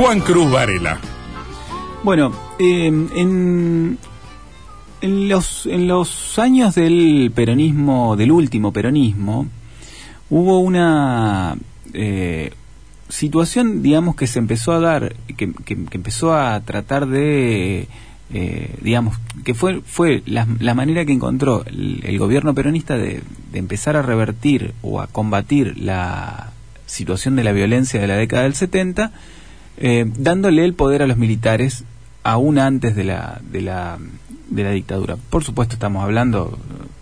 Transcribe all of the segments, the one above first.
Juan Cruz Varela. Bueno, eh, en, en, los, en los años del peronismo, del último peronismo, hubo una eh, situación, digamos, que se empezó a dar, que, empezó a tratar de, eh, digamos, que fue, fue la, manera que encontró el, gobierno peronista de empezar a revertir o a combatir la situación de la violencia de la década del 70 eh, dándole el poder a los militares aún antes de la, de la, de la dictadura. Por supuesto, estamos hablando,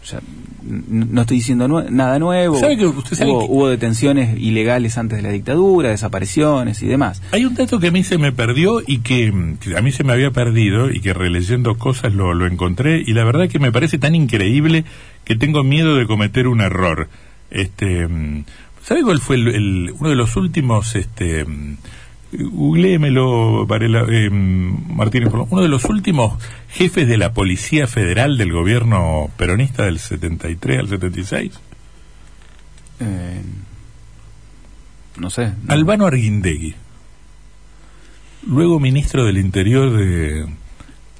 ya, no estoy diciendo nue nada nuevo. ¿Sabe que usted sabe hubo, que- hubo detenciones ilegales antes de la dictadura, desapariciones y demás. Hay un dato que a mí se me perdió y que, que a mí se me había perdido y que releyendo cosas lo, lo encontré y la verdad que me parece tan increíble que tengo miedo de cometer un error. Este, mm, ¿sabe cuál fue el, el- uno de los últimos, este, googleémelo, Varela, eh, Martínez, uno de los últimos jefes de la Policía Federal del gobierno peronista del 73 al 76? Eh, no sé. no. Albano Arguindegui, luego ministro del Interior de,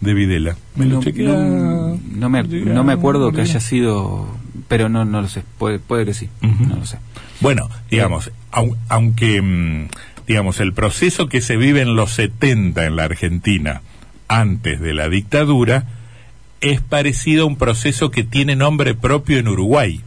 de Videla. ¿Me lo no, chequea? no- no me, no me acuerdo que haya sido, pero no, no lo sé. Puede, puede que sí. No lo sé. Bueno, digamos, au- aunque, mm, digamos, el proceso que se vive en los 70 en la Argentina, antes de la dictadura, es parecido a un proceso que tiene nombre propio en Uruguay,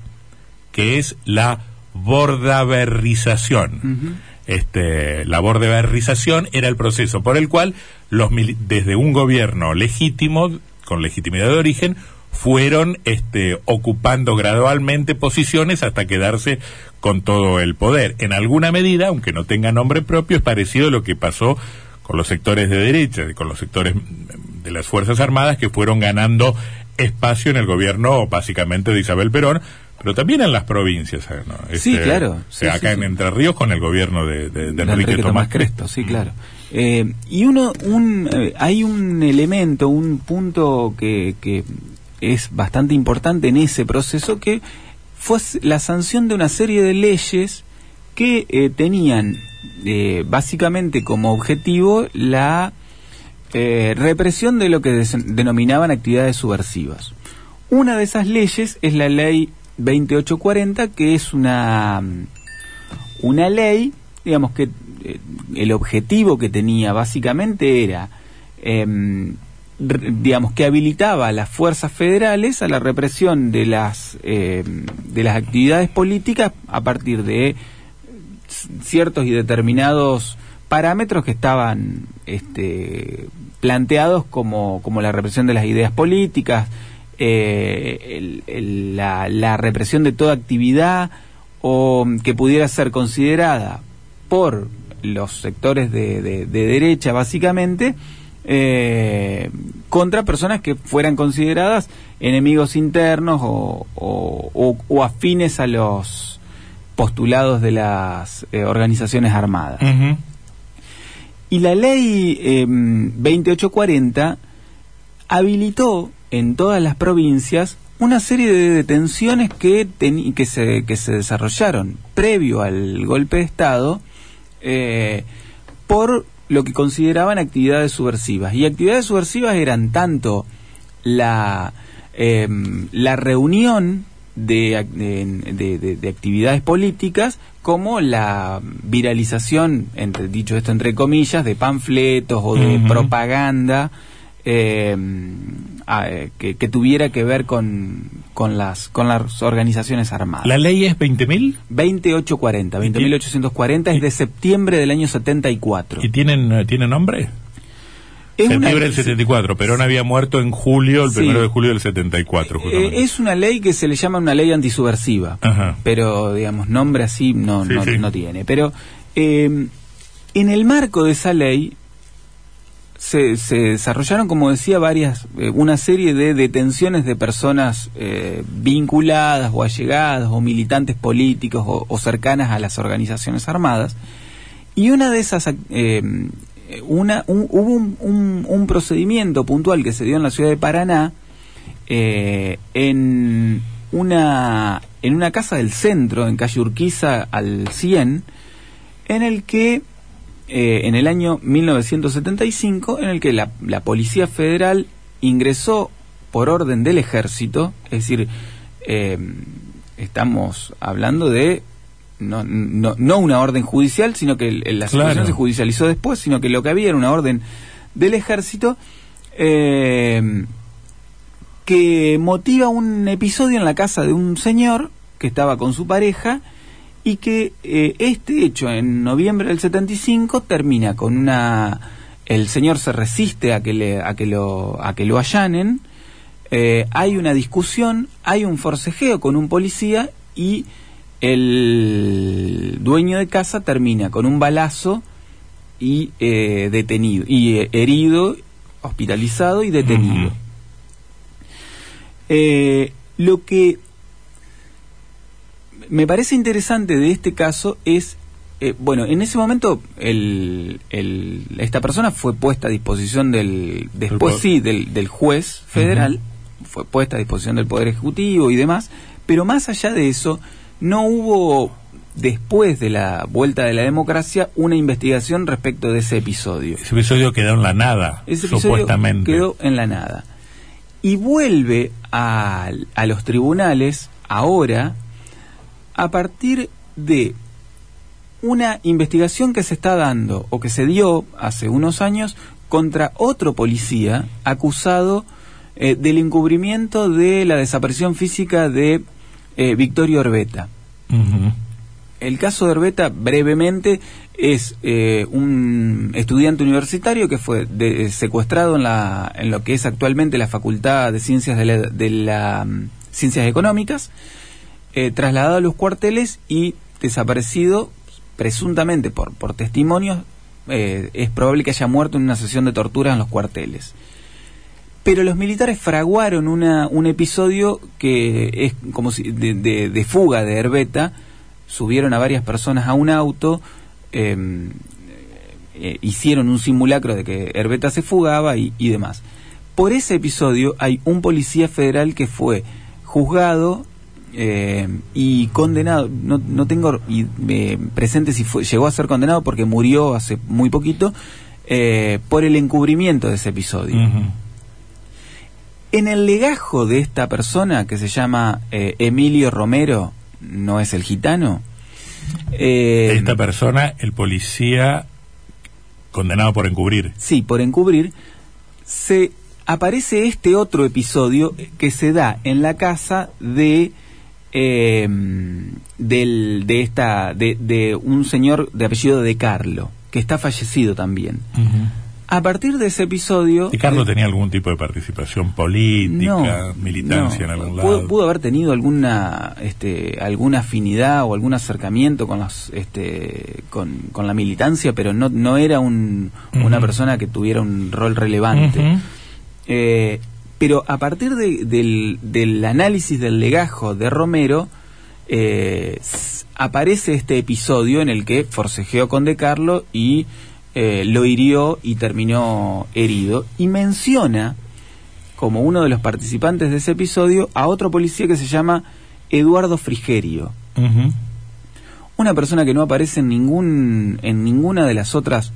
que es la bordaberrización. Este, la bordaberrización era el proceso por el cual los desde un gobierno legítimo, con legitimidad de origen, fueron este, ocupando gradualmente posiciones hasta quedarse con todo el poder. En alguna medida, aunque no tenga nombre propio, es parecido a lo que pasó con los sectores de derecha y con los sectores mm, de las Fuerzas Armadas que fueron ganando espacio en el gobierno básicamente de Isabel Perón, pero también en las provincias. Sí, Este, claro. Sí, sí, acá en sí. Entre Ríos con el gobierno de, de, de de Enrique, Tomás, Cresto. sí, claro. Eh, y uno, un, eh, hay un elemento, un punto que, que es bastante importante en ese proceso que fue la sanción de una serie de leyes que eh, tenían eh, básicamente como objetivo la eh, represión de lo que denominaban actividades subversivas. Una de esas leyes es la ley 2840, que es una, una ley, digamos que el objetivo que tenía básicamente era, em, digamos, que habilitaba a las fuerzas federales a la represión de las, em, de las actividades políticas a partir de ciertos y determinados parámetros que estaban este, planteados como, como la represión de las ideas políticas, eh, la, la represión de toda actividad o que pudiera ser considerada por los sectores de- de derecha básicamente eh, contra personas que fueran consideradas enemigos internos o, o- o- o afines a los postulados de las eh, organizaciones armadas. Y la ley eh, 2840 habilitó en todas las provincias una serie de detenciones que, que, se, que se desarrollaron previo al golpe de Estado eh, por lo que consideraban actividades subversivas. Y actividades subversivas eran tanto la, eh, la reunión de, de, de- de- de actividades políticas como la viralización, entre, dicho esto entre comillas, de panfletos o de propaganda eh, eh, que, que tuviera que ver con, con, las, con las organizaciones armadas. ¿La ley es 20.000? 2840, 20.840 es de septiembre del año 74. ¿Y tienen, eh, tiene nombre? Es una- Septiembre del 74. Perón había muerto en julio, el Sí. primero de julio del 74, justamente. Eh, es una ley que se le llama una ley antisubversiva, Ajá. pero digamos, nombre así no, Sí, no, sí. no tiene. Pero eh, en el marco de esa ley se, se desarrollaron, como decía, varias, eh, una serie de detenciones de personas eh, vinculadas o allegadas o militantes políticos o, cercanas a las organizaciones armadas. Y una de esas, eh, una, un- hubo un, procedimiento puntual que se dio en la ciudad de Paraná en una en una casa del centro, en calle Urquiza al 100, en el que eh, en el año 1975, en el que la, la Policía Federal ingresó por orden del ejército, es decir, eh, estamos hablando de no, no, no una orden judicial, sino que el- la situación Claro. se judicializó después, sino que lo que había era una orden del ejército eh, que motiva un episodio en la casa de un señor que estaba con su pareja y que eh, este hecho en noviembre del 75 termina con una el señor se resiste a que le a que lo a que lo allanen eh, hay una discusión hay un forcejeo con un policía y el dueño de casa termina con un balazo y eh, detenido y eh, herido hospitalizado y detenido. Lo que me parece interesante de este caso es, eh, bueno, en ese momento el, el- esta persona fue puesta a disposición del, después sí, del, del juez federal, fue puesta a disposición del Poder Ejecutivo y demás, pero más allá de eso, no hubo, después de la vuelta de la democracia, una investigación respecto de ese episodio. Ese episodio quedó en la nada, Ese episodio supuestamente. quedó en la nada. Y vuelve a, a los tribunales ahora a partir de una investigación que se está dando o que se dio hace unos años contra otro policía acusado eh, del encubrimiento de la desaparición física de eh, Victorio Orbeta. El caso de Herbeta, brevemente, es eh, un estudiante universitario que fue de- secuestrado en, la, en lo que es actualmente la Facultad de Ciencias de la, de la, mm, Ciencias Económicas, eh, trasladado a los cuarteles y desaparecido presuntamente por, por testimonios. eh, es probable que haya muerto en una sesión de tortura en los cuarteles. Pero los militares fraguaron una, un episodio que es como si de, de- fuga de Herbeta. Subieron a varias personas a un auto, eh, eh, hicieron un simulacro de que Herbeta se fugaba y, y demás. Por ese episodio hay un policía federal que fue juzgado eh, y condenado. No, no tengo eh, presente si fue, llegó a ser condenado porque murió hace muy poquito eh, por el encubrimiento de ese episodio. En el legajo de esta persona que se llama Emilio Romero, no es el gitano. Esta persona, el policía condenado por encubrir. sí, por encubrir, se aparece este otro episodio que se da en la casa de eh, del, de esta de, de un señor de apellido de Carlo que está fallecido también. A partir de ese episodio ¿Y Carlos tenía algún tipo de participación política, militancia no. en algún lado? pudo haber tenido alguna este, alguna afinidad o algún acercamiento con los este con, con la militancia, pero no no era un, una persona que tuviera un rol relevante. Eh, pero a partir de- del, del análisis del legajo de Romero, eh, aparece este episodio en el que forcejeó con De Carlo y eh, lo hirió y terminó herido. Y menciona como uno de los participantes de ese episodio a otro policía que se llama Eduardo Frigerio una persona que no aparece en ningún en ninguna de las otras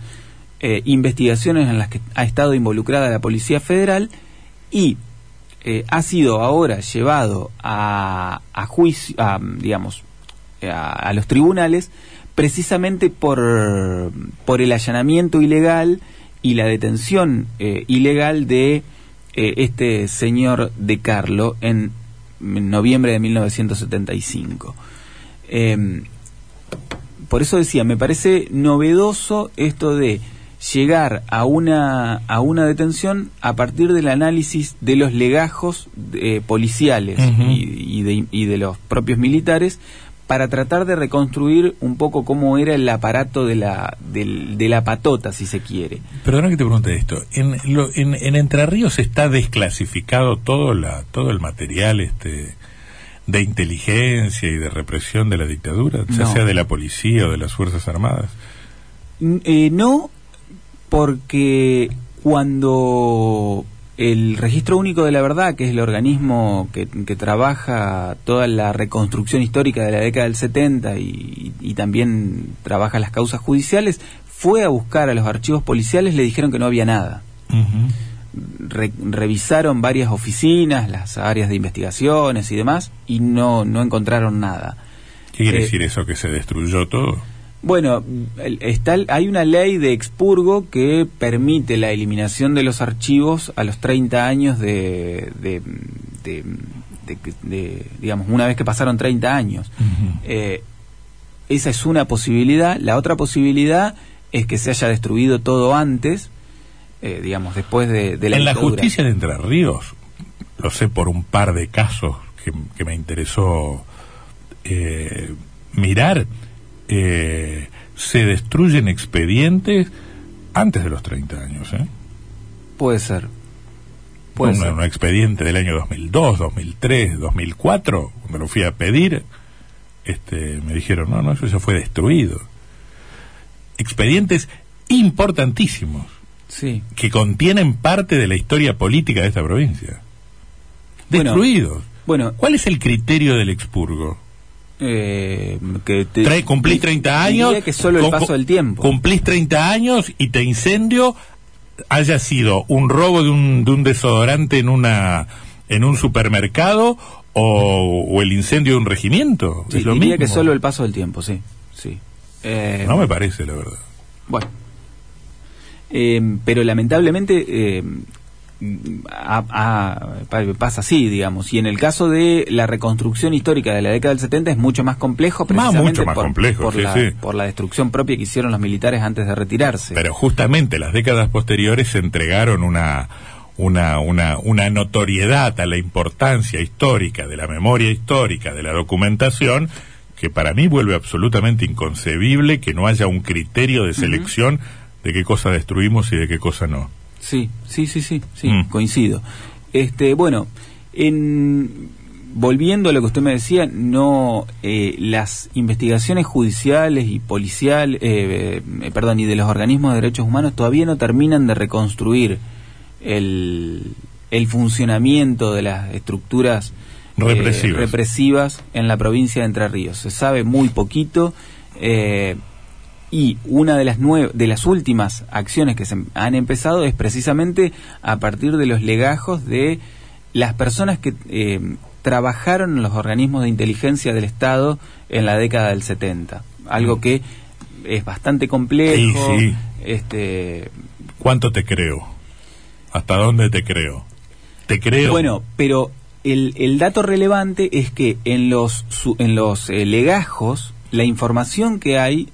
eh, investigaciones en las que ha estado involucrada la policía federal y eh, ha sido ahora llevado a, juicio digamos a, a los tribunales precisamente por por el allanamiento ilegal y la detención eh, ilegal de eh, este señor de Carlo en noviembre de 1975 Em, por eso decía, me parece novedoso esto de llegar a una, a una detención a partir del análisis de los legajos eh, policiales y, y de, y de los propios militares para tratar de reconstruir un poco cómo era el aparato de la, del- de la patota, si se quiere. Perdona que te pregunte esto. En, lo- en, en Entre Ríos está desclasificado todo, la, todo el material este de inteligencia y de represión de la dictadura, ya No. sea de la policía o de las Fuerzas Armadas. Eh, no, porque cuando el Registro Único de la Verdad, que es el organismo que, que trabaja toda la reconstrucción histórica de la década del 70 y, y también trabaja las causas judiciales, fue a buscar a los archivos policiales, le dijeron que no había nada. Re- revisaron varias oficinas, las áreas de investigaciones y demás, y no, no encontraron nada. ¿Qué quiere Eh, decir eso? ¿Que se destruyó todo? Bueno, está, hay una ley de expurgo que permite la eliminación de los archivos a los 30 años de, de, de- de- de- digamos, una vez que pasaron 30 años. Eh, esa es una posibilidad. La otra posibilidad es que se haya destruido todo antes, eh, digamos, después de, de la en la justicia de Entre Ríos, lo sé por un par de casos que, que me interesó eh, mirar, eh, se destruyen expedientes antes de los 30 años. ¿eh? Puede ser. Puede un, ser. un expediente del año 2002, 2003, 2004, cuando lo fui a pedir, este, me dijeron, no, no, eso ya fue destruido. Expedientes importantísimos Sí. que contienen parte de la historia política de esta provincia. Bueno, Destruidos. Bueno, ¿Cuál es el criterio del expurgo? Eh, que te- Tre- cumplís 30 años. que solo el paso del tiempo. Cumplís 30 años y te incendio haya sido un robo de un, de un desodorante en una en un supermercado o, o el incendio de un regimiento. Sí, es lo diría mismo. que solo el paso del tiempo, sí. sí. Eh, No me parece, la verdad. Bueno. Eh, pero lamentablemente eh, a- a- pa- pasa así, digamos. Y en el caso de la reconstrucción histórica de la década del 70 es mucho más complejo, Más, precisamente mucho más por, complejo, por sí, la, sí. por la destrucción propia que hicieron los militares antes de retirarse. Pero justamente las décadas posteriores se entregaron una, una, una, una notoriedad a la importancia histórica de la memoria histórica, de la documentación, que para mí vuelve absolutamente inconcebible que no haya un criterio de selección de qué cosa destruimos y de qué cosa no. Sí, sí, sí, sí, sí, Mm. coincido. Este, bueno, en, volviendo a lo que usted me decía, no eh, las investigaciones judiciales y policiales, eh, eh, perdón, y de los organismos de derechos humanos todavía no terminan de reconstruir el, el funcionamiento de las estructuras eh, Represivas. represivas en la provincia de Entre Ríos. Se sabe muy poquito. Y una de las nue- de las últimas acciones que se han empezado es precisamente a partir de los legajos de las personas que eh, trabajaron en los organismos de inteligencia del Estado en la década del 70. Algo que es bastante complejo. Sí, sí. Este, ¿Cuánto te creo? ¿Hasta dónde te creo? Te creo. Bueno, pero el, el dato relevante es que en los, su- en los eh, legajos la información que hay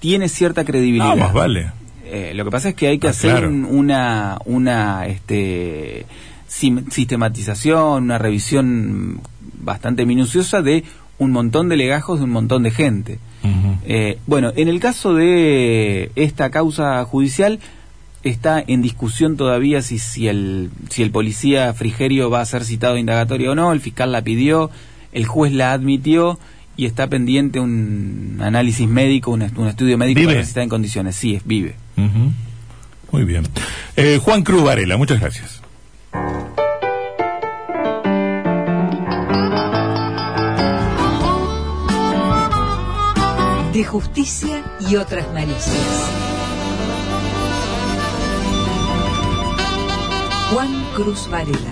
tiene cierta credibilidad. Ah, más vale. Eh, lo que pasa es que hay que Ah, hacer claro. una, una este, sistematización, una revisión bastante minuciosa de un montón de legajos de un montón de gente. Eh, bueno, en el caso de esta causa judicial está en discusión todavía si, si, el, si el policía Frigerio va a ser citado a indagatoria o no, el fiscal la pidió, el juez la admitió y está pendiente un análisis médico, un, est- un estudio médico ¿Vive? para ver si está en condiciones. Sí, es vive. Muy bien. Eh, Juan Cruz Varela, muchas gracias. De justicia y otras malicias. Juan Cruz Varela.